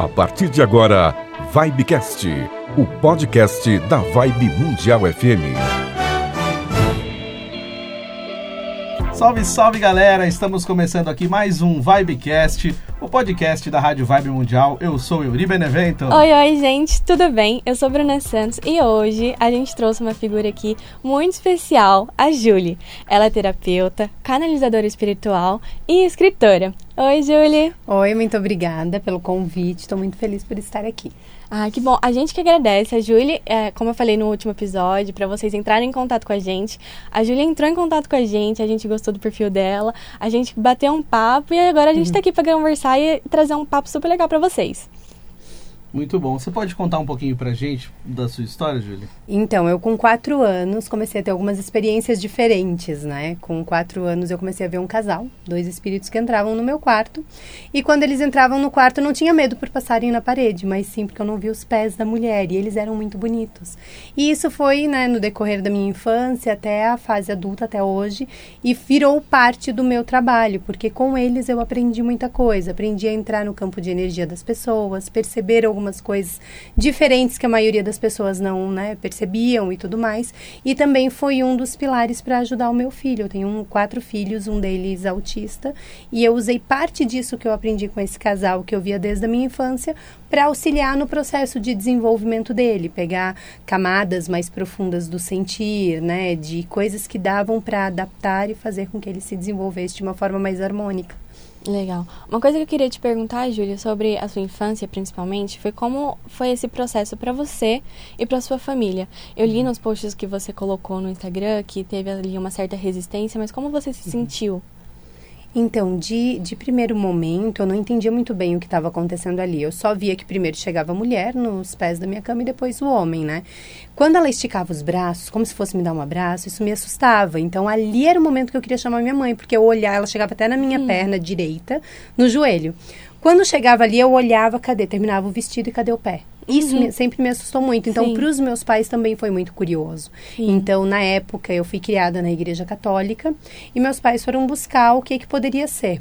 A partir de agora, Vibecast, o podcast da Vibe Mundial FM. Salve, salve galera! Estamos começando aqui mais um Vibecast, podcast da Rádio Vibe Mundial. Eu sou Yuri Benevento. Oi, oi, gente, tudo bem? Eu sou Bruna Santos e hoje a gente trouxe uma figura aqui muito especial, a Julie. Ela é terapeuta, canalizadora espiritual e escritora. Oi, Julie! Oi, muito obrigada pelo convite, estou muito feliz por estar aqui. Ah, que bom. A gente que agradece. A Julie, é, como eu falei no último episódio, para vocês entrarem em contato com a gente. A Julie entrou em contato com a gente, a gente gostou do perfil dela, a gente bateu um papo e agora a gente uhum. tá aqui para conversar e trazer um papo super legal para vocês. Muito bom. Você pode contar um pouquinho pra gente da sua história, Júlia? Então, eu com quatro anos comecei a ter algumas experiências diferentes, né? Com quatro anos eu comecei a ver um casal, dois espíritos que entravam no meu quarto. E quando eles entravam no quarto, eu não tinha medo por passarem na parede, mas sim porque eu não vi os pés da mulher e eles eram muito bonitos. E isso foi, né, no decorrer da minha infância até a fase adulta, até hoje, e virou parte do meu trabalho, porque com eles eu aprendi muita coisa. Aprendi a entrar no campo de energia das pessoas, perceber algumas coisas diferentes que a maioria das pessoas não né, percebiam e tudo mais. E também foi um dos pilares para ajudar o meu filho. Eu tenho um, quatro filhos, um deles autista, e eu usei parte disso que eu aprendi com esse casal, que eu via desde a minha infância, para auxiliar no processo de desenvolvimento dele, pegar camadas mais profundas do sentir, né, de coisas que davam para adaptar e fazer com que ele se desenvolvesse de uma forma mais harmônica. Legal. Uma coisa que eu queria te perguntar, Júlia, sobre a sua infância principalmente, foi como foi esse processo para você e para sua família. Eu li uhum. nos posts que você colocou no Instagram que teve ali uma certa resistência, mas como você se uhum. sentiu? Então, de, de primeiro momento, eu não entendia muito bem o que estava acontecendo ali. Eu só via que primeiro chegava a mulher nos pés da minha cama e depois o homem, né? Quando ela esticava os braços, como se fosse me dar um abraço, isso me assustava. Então, ali era o momento que eu queria chamar minha mãe, porque eu olhava, ela chegava até na minha hum. perna direita, no joelho. Quando chegava ali, eu olhava, cadê? Terminava o vestido e cadê o pé? Isso uhum. me, sempre me assustou muito. Então, para os meus pais também foi muito curioso. Sim. Então, na época, eu fui criada na Igreja Católica e meus pais foram buscar o que, que poderia ser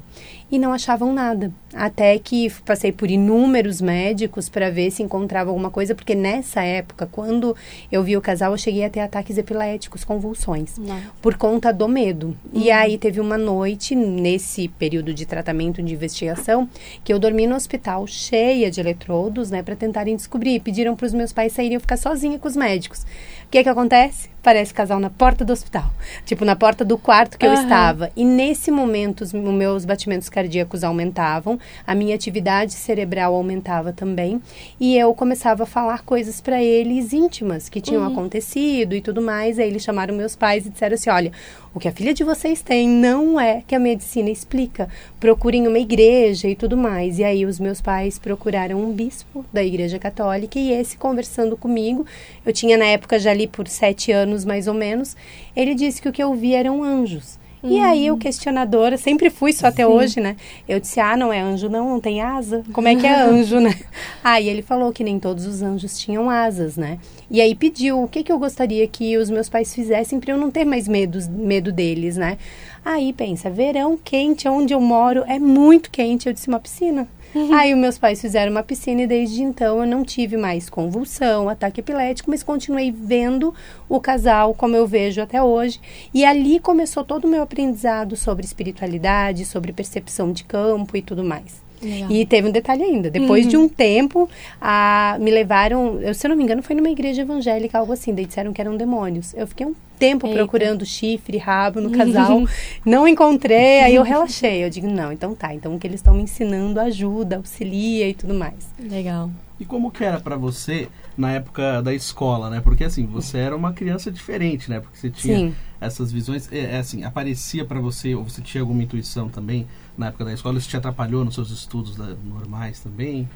e não achavam nada. Até que passei por inúmeros médicos para ver se encontrava alguma coisa, porque nessa época, quando eu vi o casal, eu cheguei a ter ataques epiléticos, convulsões, não. por conta do medo. Uhum. E aí teve uma noite, nesse período de tratamento de investigação, que eu dormi no hospital cheia de eletrodos, né, para tentarem descobrir. Pediram para os meus pais saírem eu ficar sozinha com os médicos. O que que acontece? Parece casal na porta do hospital. Tipo, na porta do quarto que uhum. eu estava. E nesse momento, os meus batimentos cardíacos aumentavam, a minha atividade cerebral aumentava também. E eu começava a falar coisas para eles íntimas que tinham uhum. acontecido e tudo mais. Aí eles chamaram meus pais e disseram assim: olha, o que a filha de vocês tem não é que a medicina explica. Procurem uma igreja e tudo mais. E aí os meus pais procuraram um bispo da igreja católica e esse conversando comigo, eu tinha na época já ali por sete anos mais ou menos, ele disse que o que eu via eram anjos. Uhum. E aí o questionador, sempre fui isso até Sim. hoje, né? Eu disse, ah, não é anjo não, não tem asa? Como é que é anjo, né? Aí ele falou que nem todos os anjos tinham asas, né? E aí pediu o que, que eu gostaria que os meus pais fizessem para eu não ter mais medo, medo deles, né? Aí pensa, verão quente, onde eu moro é muito quente. Eu disse, uma piscina. Uhum. Aí meus pais fizeram uma piscina e desde então eu não tive mais convulsão, ataque epilético, mas continuei vendo o casal como eu vejo até hoje. E ali começou todo o meu aprendizado sobre espiritualidade, sobre percepção de campo e tudo mais. Legal. E teve um detalhe ainda. Depois uhum. de um tempo, a, me levaram, eu, se eu não me engano, foi numa igreja evangélica, algo assim. Daí disseram que eram demônios. Eu fiquei um tempo Eita. procurando chifre, rabo no casal. não encontrei, aí eu relaxei. Eu digo, não, então tá. Então o que eles estão me ensinando ajuda, auxilia e tudo mais. Legal. E como que era para você na época da escola, né? Porque assim, você era uma criança diferente, né? Porque você tinha Sim. essas visões, é, é assim, aparecia para você ou você tinha alguma intuição também na época da escola? Isso te atrapalhou nos seus estudos normais também?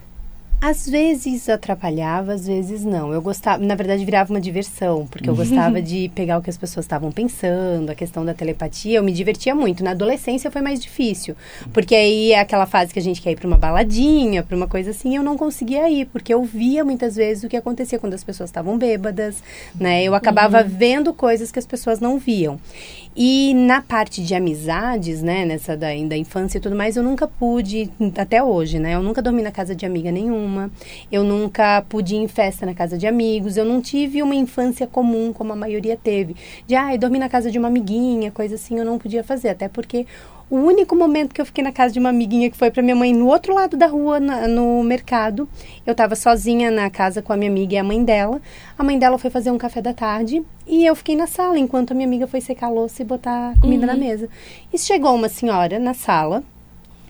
Às vezes atrapalhava, às vezes não. Eu gostava, na verdade, virava uma diversão, porque eu gostava de pegar o que as pessoas estavam pensando, a questão da telepatia, eu me divertia muito. Na adolescência foi mais difícil, porque aí é aquela fase que a gente quer ir para uma baladinha, para uma coisa assim, eu não conseguia ir, porque eu via muitas vezes o que acontecia quando as pessoas estavam bêbadas, né? Eu acabava uhum. vendo coisas que as pessoas não viam. E na parte de amizades, né, nessa da, da infância e tudo mais, eu nunca pude, até hoje, né? Eu nunca dormi na casa de amiga nenhuma nenhuma. Eu nunca pude ir em festa na casa de amigos. Eu não tive uma infância comum como a maioria teve. De, ah, dormir na casa de uma amiguinha, coisa assim, eu não podia fazer. Até porque o único momento que eu fiquei na casa de uma amiguinha que foi para minha mãe no outro lado da rua, na, no mercado, eu estava sozinha na casa com a minha amiga e a mãe dela. A mãe dela foi fazer um café da tarde e eu fiquei na sala enquanto a minha amiga foi secar a louça e botar comida uhum. na mesa. E chegou uma senhora na sala,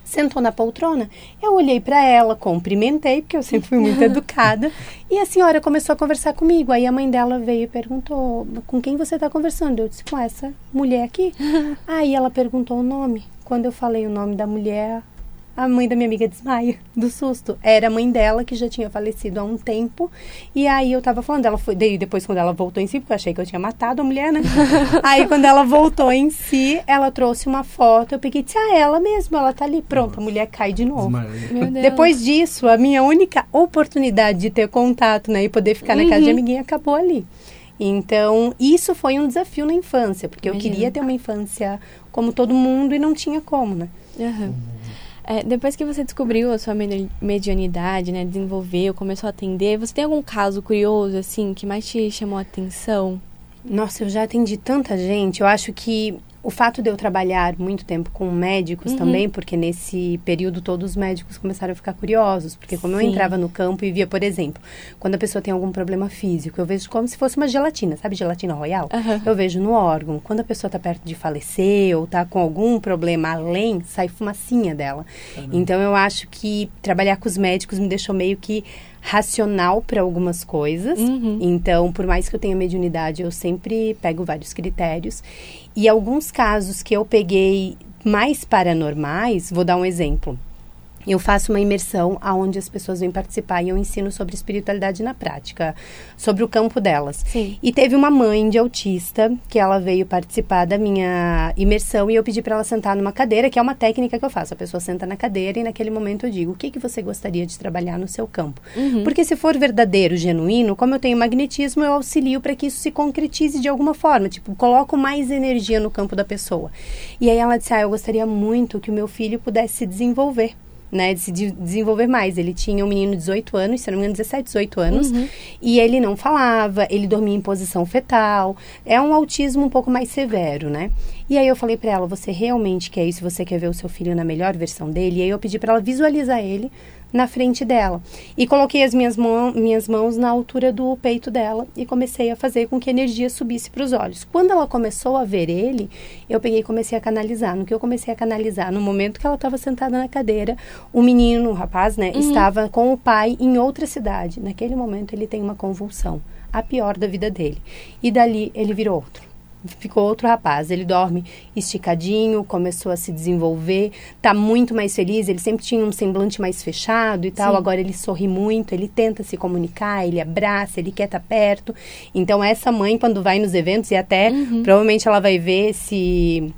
sentou na poltrona. Eu olhei para ela, cumprimentei, porque eu sempre fui muito educada. E a senhora começou a conversar comigo. Aí a mãe dela veio e perguntou: Com quem você está conversando? Eu disse: Com essa mulher aqui. Aí ela perguntou o nome. Quando eu falei o nome da mulher, a mãe da minha amiga desmaia do susto. Era a mãe dela que já tinha falecido há um tempo. E aí eu tava falando, ela foi. Daí depois, quando ela voltou em si, porque eu achei que eu tinha matado a mulher, né? aí quando ela voltou em si, ela trouxe uma foto. Eu peguei e disse, ah, ela mesmo, ela tá ali. Pronto, a mulher cai de novo. Depois disso, a minha única oportunidade de ter contato, né? E poder ficar uhum. na casa de uhum. amiguinha acabou ali. Então, isso foi um desafio na infância, porque Imagina. eu queria ter uma infância como todo mundo e não tinha como, né? Uhum. É, depois que você descobriu a sua medianidade, né, desenvolveu, começou a atender, você tem algum caso curioso, assim, que mais te chamou a atenção? Nossa, eu já atendi tanta gente. Eu acho que o fato de eu trabalhar muito tempo com médicos uhum. também, porque nesse período todos os médicos começaram a ficar curiosos, porque como Sim. eu entrava no campo e via, por exemplo, quando a pessoa tem algum problema físico, eu vejo como se fosse uma gelatina, sabe gelatina royal? Uhum. Eu vejo no órgão. Quando a pessoa está perto de falecer ou está com algum problema além, sai fumacinha dela. Uhum. Então eu acho que trabalhar com os médicos me deixou meio que racional para algumas coisas. Uhum. Então, por mais que eu tenha mediunidade, eu sempre pego vários critérios. E alguns casos que eu peguei mais paranormais, vou dar um exemplo eu faço uma imersão aonde as pessoas vêm participar e eu ensino sobre espiritualidade na prática, sobre o campo delas. Sim. E teve uma mãe de autista que ela veio participar da minha imersão e eu pedi para ela sentar numa cadeira, que é uma técnica que eu faço. A pessoa senta na cadeira e naquele momento eu digo: "O que que você gostaria de trabalhar no seu campo?". Uhum. Porque se for verdadeiro, genuíno, como eu tenho magnetismo, eu auxilio para que isso se concretize de alguma forma, tipo, coloco mais energia no campo da pessoa. E aí ela disse: "Ah, eu gostaria muito que o meu filho pudesse se desenvolver" né, de se de desenvolver mais. Ele tinha um menino de 18 anos, se não me engano, 17, 18 anos, uhum. e ele não falava, ele dormia em posição fetal. É um autismo um pouco mais severo, né? E aí eu falei para ela, você realmente quer isso? Você quer ver o seu filho na melhor versão dele? E aí eu pedi para ela visualizar ele na frente dela. E coloquei as minhas, mão, minhas mãos na altura do peito dela e comecei a fazer com que a energia subisse para os olhos. Quando ela começou a ver ele, eu peguei e comecei a canalizar. No que eu comecei a canalizar, no momento que ela estava sentada na cadeira, o menino, o rapaz, né, uhum. estava com o pai em outra cidade. Naquele momento ele tem uma convulsão, a pior da vida dele. E dali ele virou outro ficou outro rapaz. Ele dorme esticadinho, começou a se desenvolver, tá muito mais feliz. Ele sempre tinha um semblante mais fechado e tal. Sim. Agora ele sorri muito, ele tenta se comunicar, ele abraça, ele quer estar tá perto. Então, essa mãe, quando vai nos eventos, e até uhum. provavelmente ela vai ver se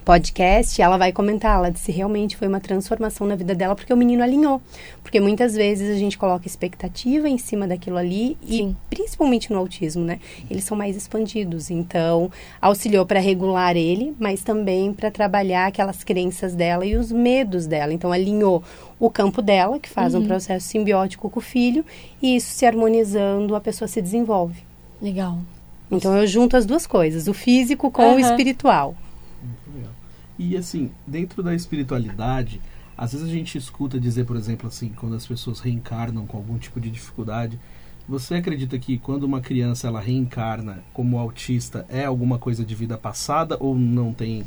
podcast, ela vai comentar, ela disse realmente foi uma transformação na vida dela porque o menino alinhou. Porque muitas vezes a gente coloca expectativa em cima daquilo ali Sim. e principalmente no autismo, né? Eles são mais expandidos, então auxiliou para regular ele, mas também para trabalhar aquelas crenças dela e os medos dela. Então alinhou o campo dela, que faz uhum. um processo simbiótico com o filho, e isso se harmonizando, a pessoa se desenvolve. Legal. Então eu junto as duas coisas, o físico com uhum. o espiritual. E assim, dentro da espiritualidade, às vezes a gente escuta dizer, por exemplo, assim, quando as pessoas reencarnam com algum tipo de dificuldade, você acredita que quando uma criança ela reencarna como autista é alguma coisa de vida passada ou não tem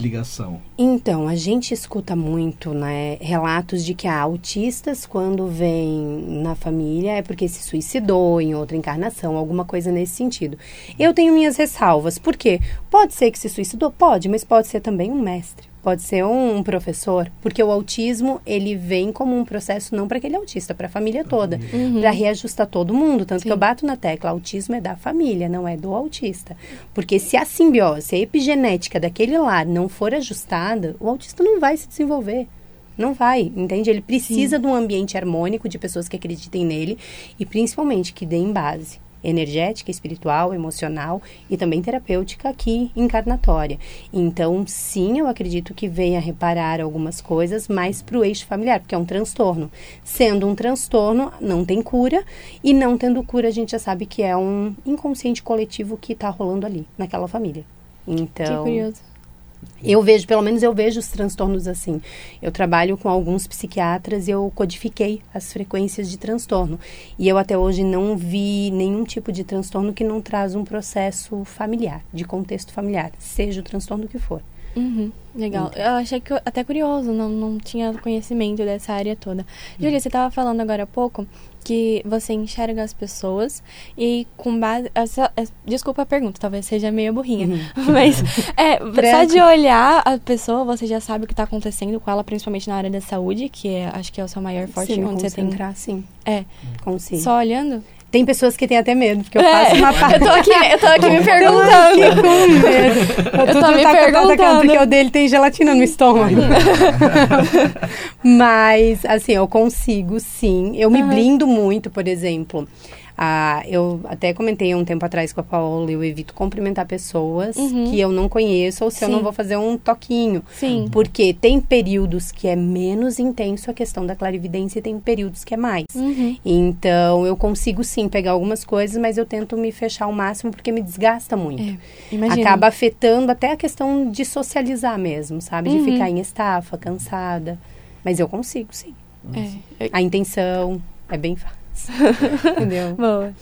ligação? Então, a gente escuta muito, né, relatos de que há autistas quando vem na família é porque se suicidou em outra encarnação, alguma coisa nesse sentido. Eu tenho minhas ressalvas, porque pode ser que se suicidou, pode, mas pode ser também um mestre pode ser um professor, porque o autismo ele vem como um processo não para aquele autista, para a família toda, uhum. para reajustar todo mundo, tanto Sim. que eu bato na tecla, autismo é da família, não é do autista. Porque se a simbiose, a epigenética daquele lar não for ajustada, o autista não vai se desenvolver. Não vai, entende? Ele precisa Sim. de um ambiente harmônico, de pessoas que acreditem nele e principalmente que deem base energética, espiritual, emocional e também terapêutica aqui encarnatória. Então, sim, eu acredito que venha reparar algumas coisas mais para o eixo familiar, porque é um transtorno. Sendo um transtorno, não tem cura e não tendo cura, a gente já sabe que é um inconsciente coletivo que está rolando ali naquela família. Então, que curioso. Eu vejo, pelo menos eu vejo os transtornos assim. Eu trabalho com alguns psiquiatras e eu codifiquei as frequências de transtorno. E eu até hoje não vi nenhum tipo de transtorno que não traz um processo familiar, de contexto familiar, seja o transtorno que for. Uhum, legal. Eu achei que até curioso, não, não tinha conhecimento dessa área toda. Júlia, você estava falando agora há pouco que você enxerga as pessoas e com base. Essa, é, desculpa a pergunta, talvez seja meio burrinha. Uhum. Mas é, só de olhar a pessoa, você já sabe o que está acontecendo com ela, principalmente na área da saúde, que é, acho que é o seu maior forte, sim, onde você tem. Sim. É. Consigo. Só olhando? Tem pessoas que têm até medo, porque eu é, faço uma parte. Eu tô aqui, eu tô aqui me perguntando. Eu com medo. Eu, tô me tá perguntando. Porque o dele tem gelatina no estômago. Mas, assim, eu consigo, sim. Eu me uhum. blindo muito, por exemplo. Ah, eu até comentei um tempo atrás com a Paola, eu evito cumprimentar pessoas uhum. que eu não conheço ou se Sim. eu não vou fazer um toquinho. Sim. Porque tem períodos que é menos intenso a questão da clarividência e tem períodos que é mais. Uhum. Então, eu consigo sim pegar algumas coisas, mas eu tento me fechar ao máximo porque me desgasta muito. É, Acaba afetando até a questão de socializar mesmo, sabe? De uhum. ficar em estafa, cansada. Mas eu consigo, sim. É. A intenção é bem fácil. Entendeu? Boa.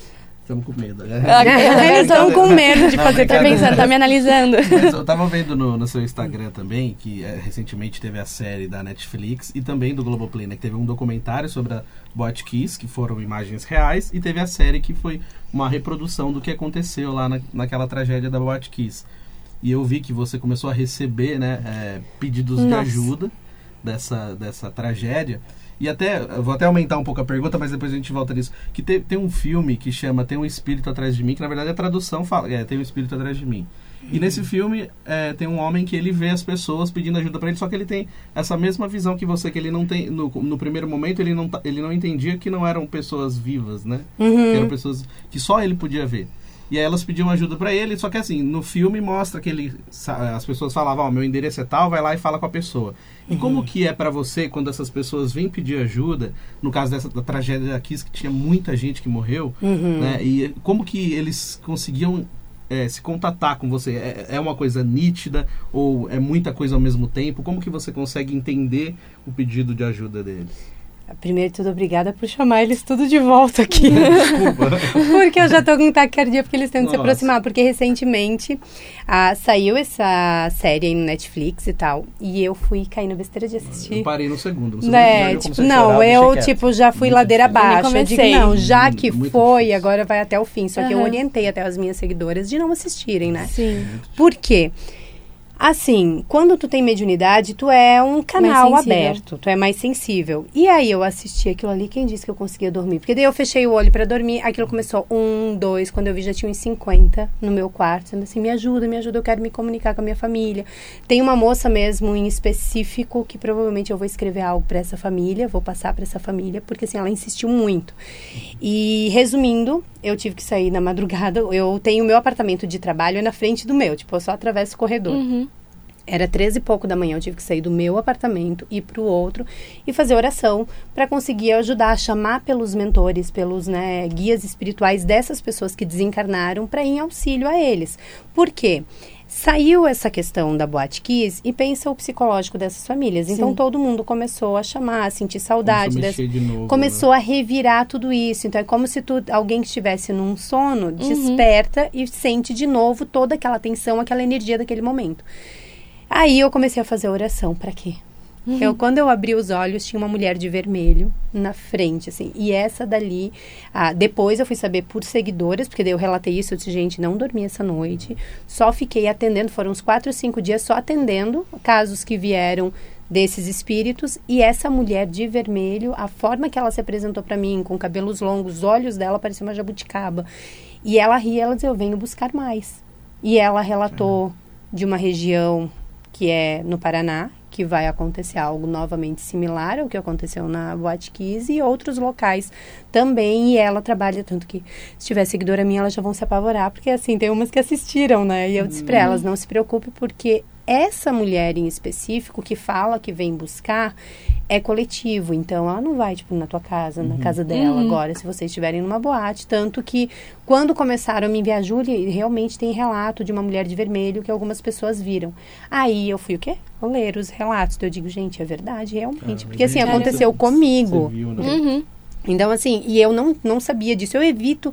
Estamos com medo. Né? Eles estão com medo de fazer. Tá pensando, tá me analisando. Mas eu tava vendo no, no seu Instagram também, que é, recentemente teve a série da Netflix e também do Globoplay, né? Que teve um documentário sobre a Botkiss, que foram imagens reais, e teve a série que foi uma reprodução do que aconteceu lá na, naquela tragédia da Botkiss. E eu vi que você começou a receber né, é, pedidos Nossa. de ajuda dessa, dessa tragédia. E até, vou até aumentar um pouco a pergunta, mas depois a gente volta nisso. Que tem, tem um filme que chama Tem um Espírito Atrás de Mim, que na verdade a tradução fala, é, Tem um Espírito Atrás de Mim. E nesse filme é, tem um homem que ele vê as pessoas pedindo ajuda para ele, só que ele tem essa mesma visão que você, que ele não tem. No, no primeiro momento ele não, ele não entendia que não eram pessoas vivas, né? Uhum. Que eram pessoas que só ele podia ver. E aí elas pediam ajuda para ele, só que assim, no filme mostra que ele as pessoas falavam, ó, oh, meu endereço é tal, vai lá e fala com a pessoa. E uhum. como que é para você quando essas pessoas vêm pedir ajuda, no caso dessa da tragédia da Kiss, que tinha muita gente que morreu, uhum. né? E como que eles conseguiam é, se contatar com você? É, é, uma coisa nítida ou é muita coisa ao mesmo tempo? Como que você consegue entender o pedido de ajuda deles? Primeiro de tudo, obrigada por chamar eles tudo de volta aqui. Desculpa. porque eu já tô com taquicardia porque eles tentam se aproximar. Porque recentemente ah, saiu essa série aí no Netflix e tal. E eu fui cair na besteira de assistir. Eu parei no segundo. No né? tipo, não, chorar, eu tipo já fui ladeira abaixo. Eu digo, não, já que Muito foi, difícil. agora vai até o fim. Só que eu orientei até as minhas seguidoras de não assistirem, né? Sim. Por quê? Assim, quando tu tem mediunidade, tu é um canal aberto, tu é mais sensível. E aí eu assisti aquilo ali, quem disse que eu conseguia dormir? Porque daí eu fechei o olho para dormir, aquilo começou um, dois, quando eu vi já tinha uns 50 no meu quarto, dizendo assim, me ajuda, me ajuda, eu quero me comunicar com a minha família. Tem uma moça mesmo em específico que provavelmente eu vou escrever algo para essa família, vou passar para essa família, porque assim, ela insistiu muito. E resumindo, eu tive que sair na madrugada, eu tenho o meu apartamento de trabalho é na frente do meu, tipo, eu só atravesso o corredor. Uhum. Era 13 e pouco da manhã, eu tive que sair do meu apartamento, ir para o outro e fazer oração para conseguir ajudar a chamar pelos mentores, pelos né, guias espirituais dessas pessoas que desencarnaram para ir em auxílio a eles. Por quê? Saiu essa questão da Boate Kiss e pensa o psicológico dessas famílias. Então, Sim. Então todo mundo começou a chamar, a sentir saudade. Começou, a, novo, começou né? a revirar tudo isso. Então é como se tu, alguém que estivesse num sono uhum. desperta e sente de novo toda aquela tensão, aquela energia daquele momento. Aí eu comecei a fazer oração. Para quê? Uhum. Eu, quando eu abri os olhos, tinha uma mulher de vermelho na frente, assim. E essa dali, ah, depois eu fui saber por seguidoras, porque daí eu relatei isso, eu disse, gente, não dormi essa noite. Só fiquei atendendo, foram uns quatro, cinco dias só atendendo casos que vieram desses espíritos. E essa mulher de vermelho, a forma que ela se apresentou para mim, com cabelos longos, os olhos dela pareciam uma jabuticaba. E ela ria, ela dizia, eu venho buscar mais. E ela relatou de uma região que é no Paraná, que vai acontecer algo novamente similar ao que aconteceu na Boate Kiss e outros locais também. E ela trabalha, tanto que se tiver seguidora minha, elas já vão se apavorar, porque assim, tem umas que assistiram, né? E eu disse para elas, não se preocupe, porque essa mulher em específico que fala que vem buscar é coletivo, então ela não vai, tipo, na tua casa, uhum. na casa dela uhum. agora, se vocês estiverem numa boate. Tanto que, quando começaram a me enviar, Júlia, realmente tem relato de uma mulher de vermelho que algumas pessoas viram. Aí eu fui o quê? Vou ler os relatos. Então eu digo, gente, é verdade, realmente. Ah, porque assim, aconteceu comigo. Viu, né? uhum. Então, assim, e eu não, não sabia disso. Eu evito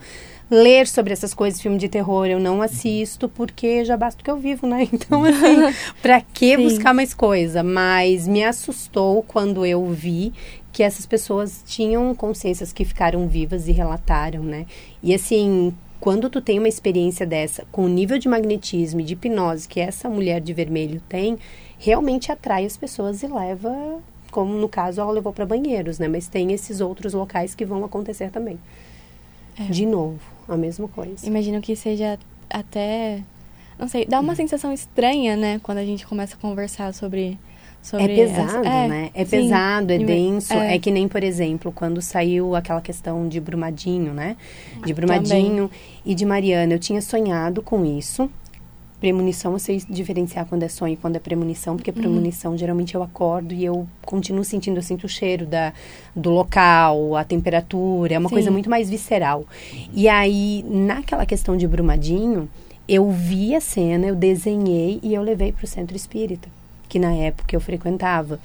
ler sobre essas coisas, filme de terror, eu não assisto porque já basta o que eu vivo, né? Então, assim, pra que Sim. buscar mais coisa? Mas me assustou quando eu vi que essas pessoas tinham consciências que ficaram vivas e relataram, né? E assim, quando tu tem uma experiência dessa, com o nível de magnetismo e de hipnose que essa mulher de vermelho tem, realmente atrai as pessoas e leva, como no caso ela levou para banheiros, né? Mas tem esses outros locais que vão acontecer também. É. De novo, a mesma coisa. Imagino que seja até. Não sei, dá uma sensação estranha, né? Quando a gente começa a conversar sobre. Sobre é pesado, é, né? É sim. pesado, é denso. É. é. que nem, por exemplo, quando saiu aquela questão de Brumadinho, né? De Brumadinho Também. e de Mariana. Eu tinha sonhado com isso premonição, eu sei diferenciar quando é sonho e quando é premonição, porque uhum. premonição geralmente eu acordo e eu continuo sentindo, eu sinto o cheiro da, do local, a temperatura, é uma Sim. coisa muito mais visceral. E aí, naquela questão de Brumadinho, eu vi a cena, eu desenhei e eu levei para o centro espírita, que na época eu frequentava.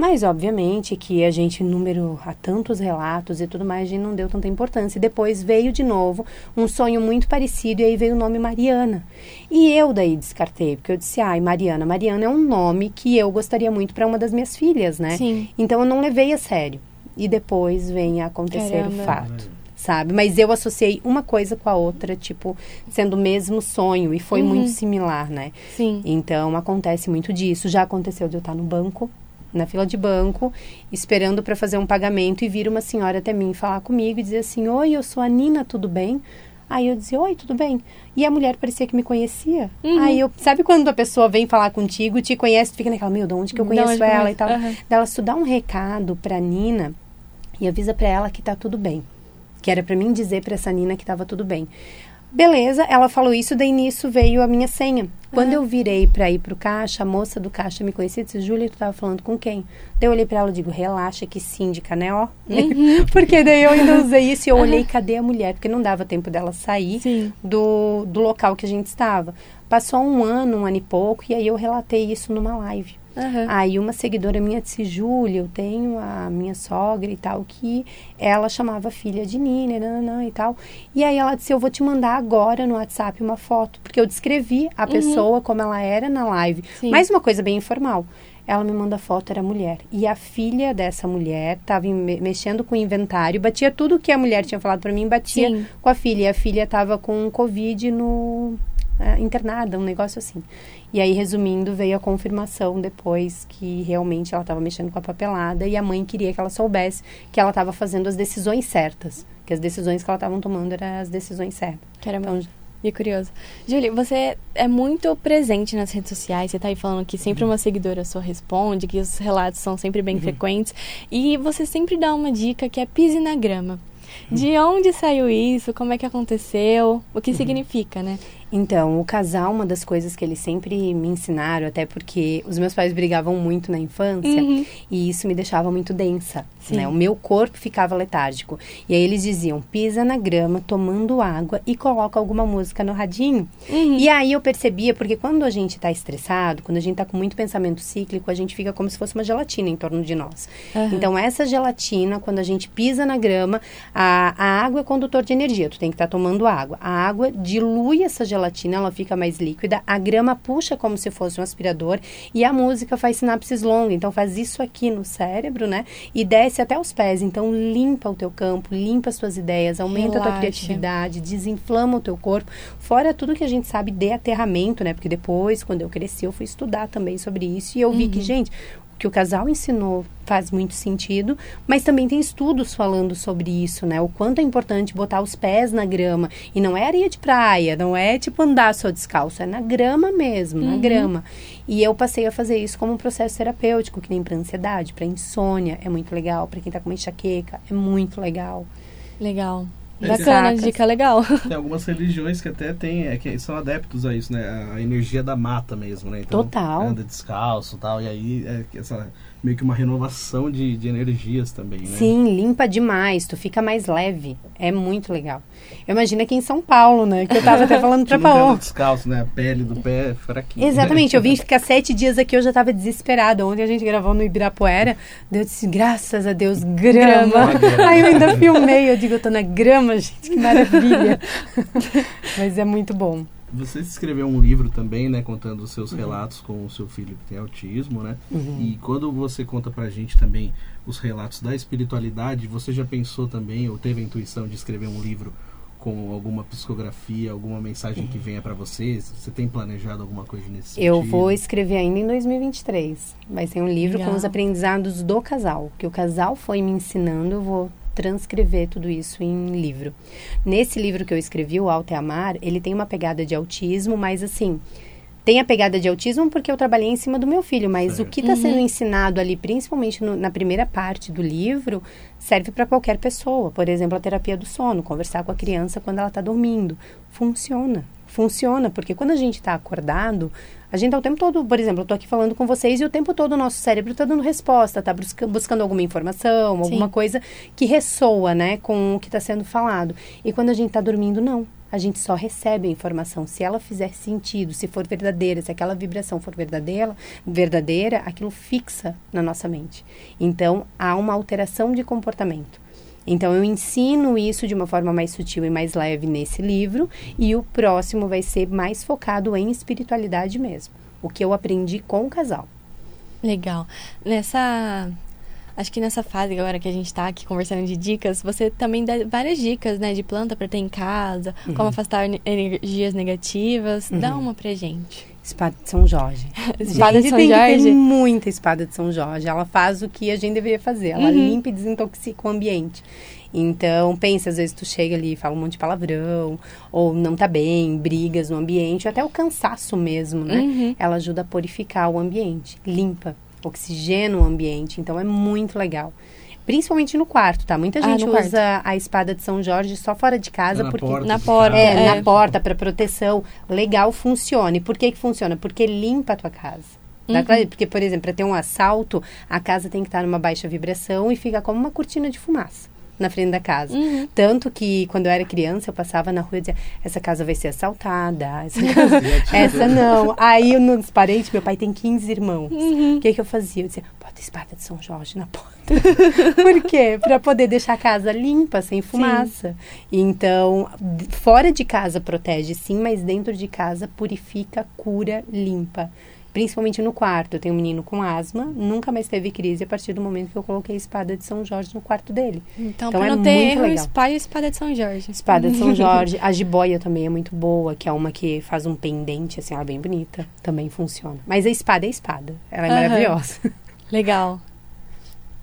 Mas, obviamente, que a gente, número a tantos relatos e tudo mais, a gente não deu tanta importância. E depois veio de novo um sonho muito parecido, e aí veio o nome Mariana. E eu daí descartei, porque eu disse, ai, Mariana. Mariana é um nome que eu gostaria muito para uma das minhas filhas, né? Sim. Então eu não levei a sério. E depois vem a acontecer Caramba. o fato sabe? Mas eu associei uma coisa com a outra, tipo, sendo o mesmo sonho, e foi uhum. muito similar, né? Sim. Então, acontece muito disso. Já aconteceu de eu estar no banco, na fila de banco, esperando para fazer um pagamento e vir uma senhora até mim falar comigo e dizer assim: Oi, eu sou a Nina, tudo bem? Aí eu dizia, oi, tudo bem? E a mulher parecia que me conhecia. Uhum. Aí eu, sabe quando a pessoa vem falar contigo, te conhece, tu fica naquela, meu, de onde que eu conheço ela e tal. Uhum. Dela, tu dá um recado pra Nina e avisa pra ela que tá tudo bem. Que era para mim dizer para essa Nina que tava tudo bem. Beleza, ela falou isso, daí nisso veio a minha senha. Quando uhum. eu virei para ir pro caixa, a moça do caixa me conhecia e disse, Júlia, tu tava falando com quem? Daí eu olhei para ela e digo, relaxa que síndica, né, ó. Uhum. porque daí eu ainda usei isso e eu uhum. olhei, cadê a mulher? Porque não dava tempo dela sair do, do local que a gente estava. Passou um ano, um ano e pouco, e aí eu relatei isso numa live. Uhum. Aí uma seguidora minha disse, Júlia, eu tenho a minha sogra e tal, que ela chamava filha de Nina, nananã, e tal. E aí ela disse, eu vou te mandar agora no WhatsApp uma foto, porque eu descrevi a uhum. pessoa como ela era na live. Sim. Mas uma coisa bem informal. Ela me manda foto, era mulher. E a filha dessa mulher estava me mexendo com o inventário, batia tudo que a mulher tinha falado para mim, batia Sim. com a filha. E a filha estava com Covid no, é, internada, um negócio assim. E aí, resumindo, veio a confirmação depois que realmente ela estava mexendo com a papelada e a mãe queria que ela soubesse que ela estava fazendo as decisões certas. Que as decisões que ela estava tomando eram as decisões certas. Caramba. Então, e curioso. Julie, você é muito presente nas redes sociais. Você está aí falando que sempre uma seguidora sua responde, que os relatos são sempre bem uhum. frequentes. E você sempre dá uma dica que é pise na grama. De onde saiu isso? Como é que aconteceu? O que uhum. significa, né? Então, o casal, uma das coisas que eles sempre me ensinaram, até porque os meus pais brigavam muito na infância, uhum. e isso me deixava muito densa, né? O meu corpo ficava letárgico. E aí eles diziam, pisa na grama, tomando água e coloca alguma música no radinho. Uhum. E aí eu percebia, porque quando a gente está estressado, quando a gente está com muito pensamento cíclico, a gente fica como se fosse uma gelatina em torno de nós. Uhum. Então, essa gelatina, quando a gente pisa na grama, a, a água é condutor de energia, tu tem que estar tá tomando água. A água dilui essa gelatina gelatina ela fica mais líquida, a grama puxa como se fosse um aspirador e a música faz sinapses longas. Então faz isso aqui no cérebro, né? E desce até os pés. Então limpa o teu campo, limpa as tuas ideias, aumenta Relaxa. a tua criatividade, desinflama o teu corpo. Fora tudo que a gente sabe de aterramento, né? Porque depois, quando eu cresci, eu fui estudar também sobre isso e eu vi que, uhum. gente, que o casal ensinou faz muito sentido, mas também tem estudos falando sobre isso, né? O quanto é importante botar os pés na grama. E não é areia de praia, não é tipo andar só descalço, é na grama mesmo, uhum. na grama. E eu passei a fazer isso como um processo terapêutico, que nem para ansiedade, para insônia, é muito legal. Para quem tá com uma enxaqueca, é muito legal. Legal. Bacana, dica legal. Tem algumas religiões que até tem, é, que são adeptos a isso, né? A energia da mata mesmo, né? Então, Total. Anda descalço e tal, e aí é essa meio que uma renovação de, de energias também, né? Sim, limpa demais, tu fica mais leve. É muito legal. Imagina aqui em São Paulo, né? Que eu tava até falando pra Paola. descalço, né? A pele do pé é fraquinha. Exatamente, eu vim ficar sete dias aqui, eu já tava desesperada. Ontem a gente gravou no Ibirapuera, Deus disse, graças a Deus, grama. grama. Aí eu ainda filmei, eu digo, eu tô na grama, gente, que maravilha. Mas é muito bom. Você escreveu um livro também, né, contando os seus uhum. relatos com o seu filho que tem autismo, né? Uhum. E quando você conta pra gente também os relatos da espiritualidade, você já pensou também ou teve a intuição de escrever um livro com alguma psicografia, alguma mensagem que venha para você? Você tem planejado alguma coisa nesse sentido? Eu vou escrever ainda em 2023. Vai ser um livro Legal. com os aprendizados do casal, que o casal foi me ensinando, eu vou transcrever tudo isso em livro. Nesse livro que eu escrevi, O Alto é Amar, ele tem uma pegada de autismo, mas assim, tem a pegada de autismo porque eu trabalhei em cima do meu filho, mas certo. o que está uhum. sendo ensinado ali, principalmente no, na primeira parte do livro, serve para qualquer pessoa. Por exemplo, a terapia do sono, conversar com a criança quando ela está dormindo. Funciona. Funciona, porque quando a gente está acordado, a gente está o tempo todo, por exemplo, eu estou aqui falando com vocês e o tempo todo o nosso cérebro está dando resposta, está busca, buscando alguma informação, alguma Sim. coisa que ressoa, né, com o que está sendo falado. E quando a gente está dormindo, não. A gente só recebe a informação. Se ela fizer sentido, se for verdadeira, se aquela vibração for verdadeira, verdadeira, aquilo fixa na nossa mente. Então, há uma alteração de comportamento. Então eu ensino isso de uma forma mais sutil e mais leve nesse livro e o próximo vai ser mais focado em espiritualidade mesmo, o que eu aprendi com o casal. Legal. Nessa acho que nessa fase agora que a gente está aqui conversando de dicas, você também dá várias dicas, né, de planta para ter em casa, uhum. como afastar energias negativas. Uhum. Dá uma pra gente. Espada de São Jorge. espada de São tem Jorge? Que ter muita espada de São Jorge. Ela faz o que a gente deveria fazer. Ela uhum. limpa e desintoxica o ambiente. Então, pensa, às vezes tu chega ali e fala um monte de palavrão, ou não tá bem, brigas no ambiente, até o cansaço mesmo, né? Uhum. Ela ajuda a purificar o ambiente, limpa, oxigena o ambiente. Então, é muito legal. Principalmente no quarto, tá? Muita ah, gente ah, usa quarto. a espada de São Jorge só fora de casa. Na porque porta na porta. É, é, na porta, para proteção. Legal, funciona. E por que que funciona? Porque limpa a tua casa. Uhum. Porque, por exemplo, para ter um assalto, a casa tem que estar numa baixa vibração e fica como uma cortina de fumaça na frente da casa. Uhum. Tanto que quando eu era criança, eu passava na rua e dizia, essa casa vai ser assaltada, essa, casa, essa não. Aí nos parentes, meu pai tem 15 irmãos. Uhum. O que, que eu fazia? Eu dizia, bota a espada de São Jorge na porta. Por quê? Para poder deixar a casa limpa, sem fumaça. Sim. Então, fora de casa protege sim, mas dentro de casa purifica, cura, limpa principalmente no quarto. Eu tenho um menino com asma, nunca mais teve crise a partir do momento que eu coloquei a espada de São Jorge no quarto dele. Então, então é não ter muito erro, legal. espalhe a espada de São Jorge. Espada de São Jorge. A jiboia também é muito boa, que é uma que faz um pendente, assim, ela é bem bonita. Também funciona. Mas a espada é espada. Ela é uhum. maravilhosa. Legal.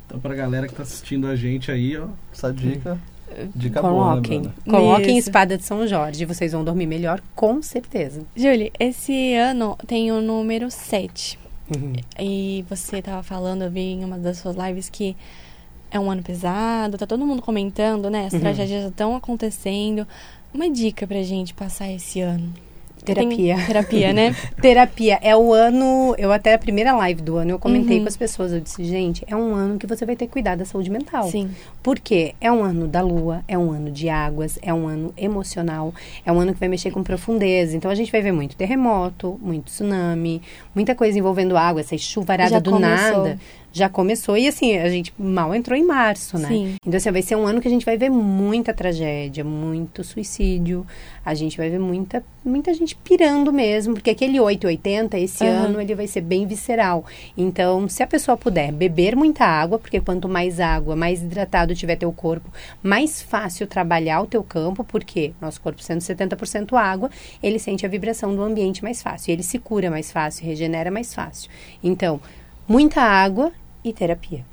Então, pra galera que tá assistindo a gente aí, ó, essa dica... Dica coloquem. Boa, né, coloquem espada de São Jorge. Vocês vão dormir melhor, com certeza. Julie, esse ano tem o número 7. Uhum. E você estava falando, eu vi em uma das suas lives que é um ano pesado, tá todo mundo comentando, né? As uhum. tragédias estão acontecendo. Uma dica pra gente passar esse ano. Terapia. Tem terapia, né? terapia. É o ano. Eu até a primeira live do ano eu comentei uhum. com as pessoas. Eu disse, gente, é um ano que você vai ter que cuidar da saúde mental. Sim. Porque é um ano da lua, é um ano de águas, é um ano emocional, é um ano que vai mexer com profundeza. Então a gente vai ver muito terremoto, muito tsunami, muita coisa envolvendo água, essa chuvarada Já do começou. nada já começou. E assim, a gente mal entrou em março, né? Sim. Então, assim, vai ser um ano que a gente vai ver muita tragédia, muito suicídio. A gente vai ver muita, muita gente pirando mesmo, porque aquele 880, esse uhum. ano, ele vai ser bem visceral. Então, se a pessoa puder beber muita água, porque quanto mais água, mais hidratado tiver teu corpo, mais fácil trabalhar o teu campo, porque nosso corpo sendo 70% água, ele sente a vibração do ambiente mais fácil. Ele se cura mais fácil, regenera mais fácil. Então, muita água e terapia.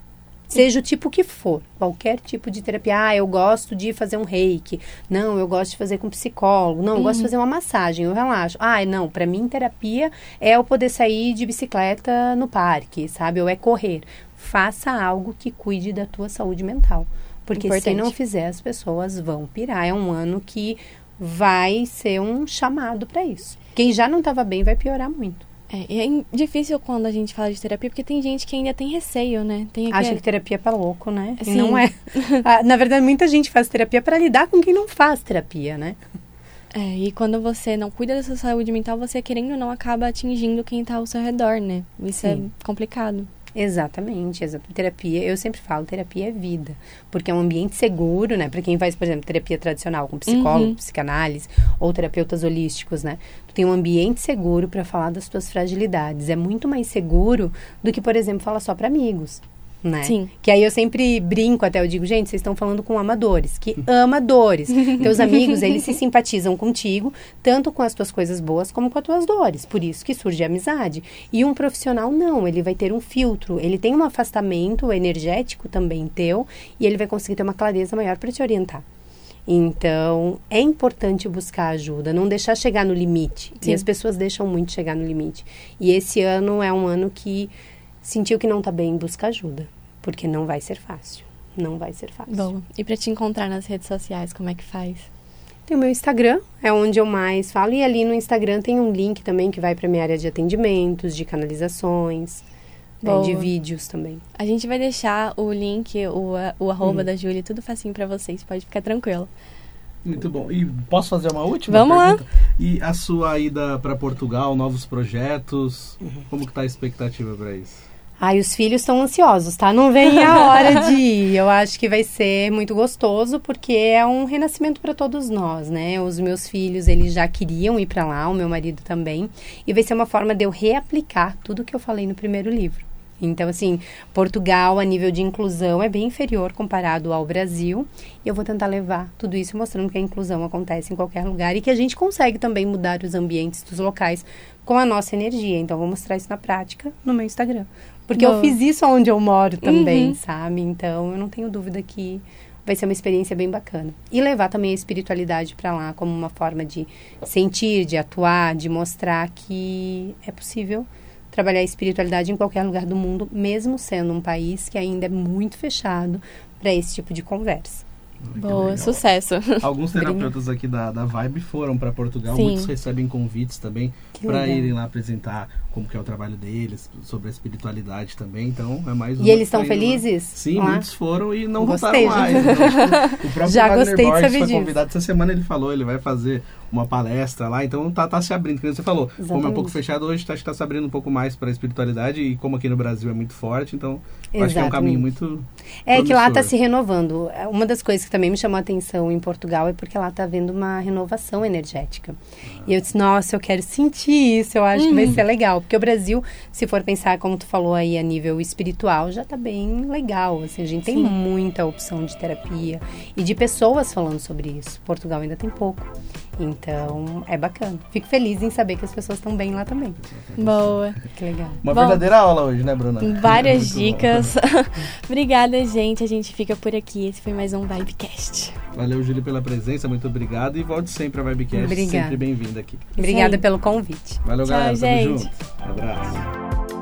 Seja o tipo que for, qualquer tipo de terapia. Ah, eu gosto de fazer um reiki. Não, eu gosto de fazer com psicólogo. Não, eu gosto de fazer uma massagem, eu relaxo. Ah, não, para mim terapia é eu poder sair de bicicleta no parque, sabe? Ou é correr. Faça algo que cuide da tua saúde mental. Porque Importante. se não fizer, as pessoas vão pirar. É um ano que vai ser um chamado para isso. Quem já não estava bem vai piorar muito. É, e é difícil quando a gente fala de terapia, porque tem gente que ainda tem receio, né? Tem Acha que terapia é para louco, né? E Sim. não é. Ah, Na verdade, muita gente faz terapia para lidar com quem não faz terapia, né? É, e quando você não cuida da sua saúde mental, você querendo ou não acaba atingindo quem tá ao seu redor, né? Isso Sim. é complicado. Exatamente, exa- terapia, eu sempre falo, terapia é vida, porque é um ambiente seguro, né? Para quem faz, por exemplo, terapia tradicional com psicólogo, Uhum. psicanálise ou terapeutas holísticos, né? Tu tem um ambiente seguro para falar das tuas fragilidades. É muito mais seguro do que, por exemplo, falar só para amigos. Né? Sim. Que aí eu sempre brinco até, eu digo, gente, vocês estão falando com amadores, que amadores. Teus amigos, eles se simpatizam contigo, tanto com as tuas coisas boas como com as tuas dores. Por isso que surge a amizade. E um profissional não, ele vai ter um filtro, ele tem um afastamento energético também teu, e ele vai conseguir ter uma clareza maior para te orientar. Então, é importante buscar ajuda, não deixar chegar no limite. Sim. E as pessoas deixam muito chegar no limite. E esse ano é um ano que sentiu que não tá bem, busca ajuda, porque não vai ser fácil. Não vai ser fácil. Boa. E pra te encontrar nas redes sociais, como é que faz? Tem o meu Instagram, é onde eu mais falo, e ali no Instagram tem um link também que vai para minha área de atendimentos, de canalizações, né, de vídeos também. A gente vai deixar o link, o, o arroba Hum. da Júlia, tudo facinho pra vocês, pode ficar tranquilo. Muito bom. E posso fazer uma última Vamos lá. pergunta? E a sua ida para Portugal, novos projetos, como que tá a expectativa para isso? Ai, os filhos estão ansiosos, tá? Não vem a hora de ir. Eu acho que vai ser muito gostoso, porque é um renascimento para todos nós, né? Os meus filhos, eles já queriam ir para lá, o meu marido também. E vai ser uma forma de eu reaplicar tudo que eu falei no primeiro livro. Então, assim, Portugal, a nível de inclusão, é bem inferior comparado ao Brasil. E eu vou tentar levar tudo isso mostrando que a inclusão acontece em qualquer lugar e que a gente consegue também mudar os ambientes dos locais com a nossa energia. Então, vou mostrar isso na prática no meu Instagram. Porque eu fiz isso onde eu moro também, Uhum. sabe? Então, eu não tenho dúvida que vai ser uma experiência bem bacana. E levar também a espiritualidade para lá como uma forma de sentir, de atuar, de mostrar que é possível trabalhar a espiritualidade em qualquer lugar do mundo, mesmo sendo um país que ainda é muito fechado para esse tipo de conversa. Boa, legal. sucesso. Alguns terapeutas aqui da, da Vibe foram para Portugal, Sim. muitos recebem convites também para irem lá apresentar como que é o trabalho deles, sobre a espiritualidade também. Então é mais uma E eles que tá estão felizes? Sim, lá? muitos foram e não Gostei, voltaram mais. Então, tipo, o próprio Já Wagner gostei de Borges saber foi disso. convidado essa semana, ele falou, ele vai fazer uma palestra lá, então tá, tá se abrindo. Como você falou, como é um Exatamente. pouco fechado hoje, tá, acho que tá se abrindo um pouco mais para a espiritualidade e como aqui no Brasil é muito forte, então acho que é um caminho muito É que lá está promissor. se renovando. Uma das coisas que também me chamou a atenção em Portugal é porque lá está havendo uma renovação energética. E eu disse, nossa, eu quero sentir isso, eu acho que vai ser legal. Porque o Brasil, se for pensar, como tu falou aí, a nível espiritual, já está bem legal. Assim, a gente tem Sim. muita opção de terapia e de pessoas falando sobre isso. Portugal ainda tem pouco. Então, é bacana. Fico feliz em saber que as pessoas estão bem lá também. Boa. Que legal. Uma Bom, verdadeira aula hoje, né, Bruna? Várias dicas. Obrigada, gente. A gente fica por aqui. Esse foi mais um Vibecast. Valeu, Júlio, pela presença, muito obrigado. E volte sempre a Vibecast, Obrigada. sempre bem-vinda aqui. Obrigada pelo convite. Valeu, Tchau, galera. Tamo gente. junto. Um abraço.